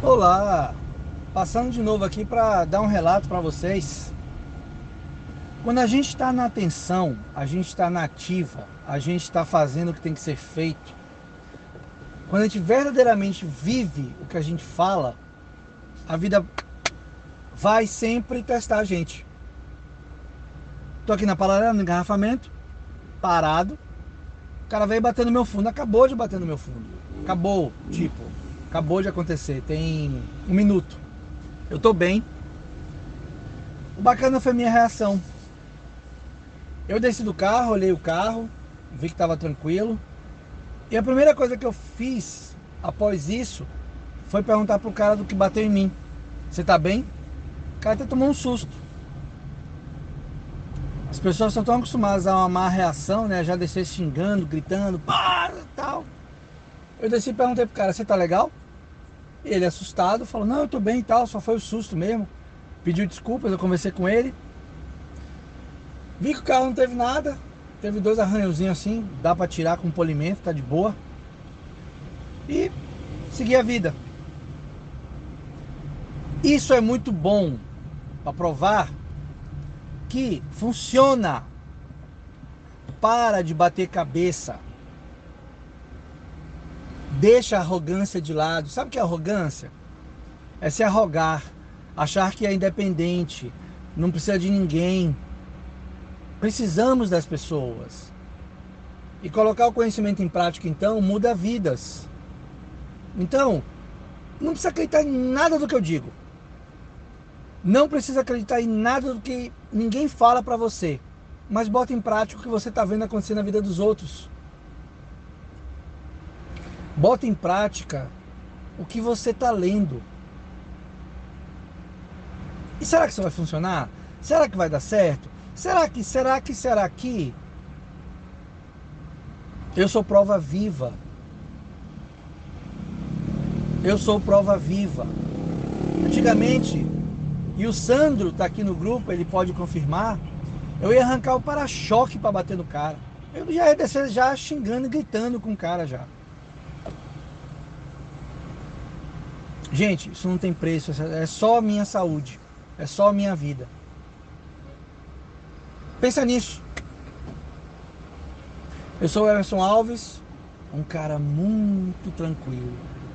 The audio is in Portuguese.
Olá, passando de novo aqui para dar um relato para vocês. Quando a gente está na atenção, a gente está na ativa, a gente está fazendo o que tem que ser feito. Quando a gente verdadeiramente vive o que a gente fala, a vida vai sempre testar a gente. Tô aqui na paralela, no engarrafamento, parado. O cara veio batendo no meu fundo, acabou de bater no meu fundo. Acabou, tipo, acabou de acontecer, tem um minuto. Eu tô bem. O bacana foi minha reação. Eu desci do carro, olhei o carro, vi que estava tranquilo. E a primeira coisa que eu fiz após isso foi perguntar pro cara do que bateu em mim: Você tá bem? O cara até tomou um susto. As pessoas estão tão acostumadas a uma má reação, né? Já descer xingando, gritando, tal. Eu desci e perguntei pro cara: Você tá legal? Ele assustado falou: Não, eu tô bem e tal, só foi o susto mesmo. Pediu desculpas, eu conversei com ele. Vi que o carro não teve nada. Teve dois arranhãozinhos assim, dá para tirar com polimento, tá de boa. E seguir a vida. Isso é muito bom para provar que funciona. Para de bater cabeça. Deixa a arrogância de lado. Sabe o que é arrogância? É se arrogar, achar que é independente, não precisa de ninguém, Precisamos das pessoas. E colocar o conhecimento em prática, então, muda vidas. Então, não precisa acreditar em nada do que eu digo. Não precisa acreditar em nada do que ninguém fala para você. Mas bota em prática o que você está vendo acontecer na vida dos outros. Bota em prática o que você está lendo. E será que isso vai funcionar? Será que vai dar certo? Será que, será que, será que? Eu sou prova viva. Eu sou prova viva. Antigamente, e o Sandro está aqui no grupo, ele pode confirmar, eu ia arrancar o para-choque para bater no cara. Eu já ia descer já xingando e gritando com o cara já. Gente, isso não tem preço, é só minha saúde, é só minha vida. Pensa nisso. Eu sou o Emerson Alves, um cara muito tranquilo.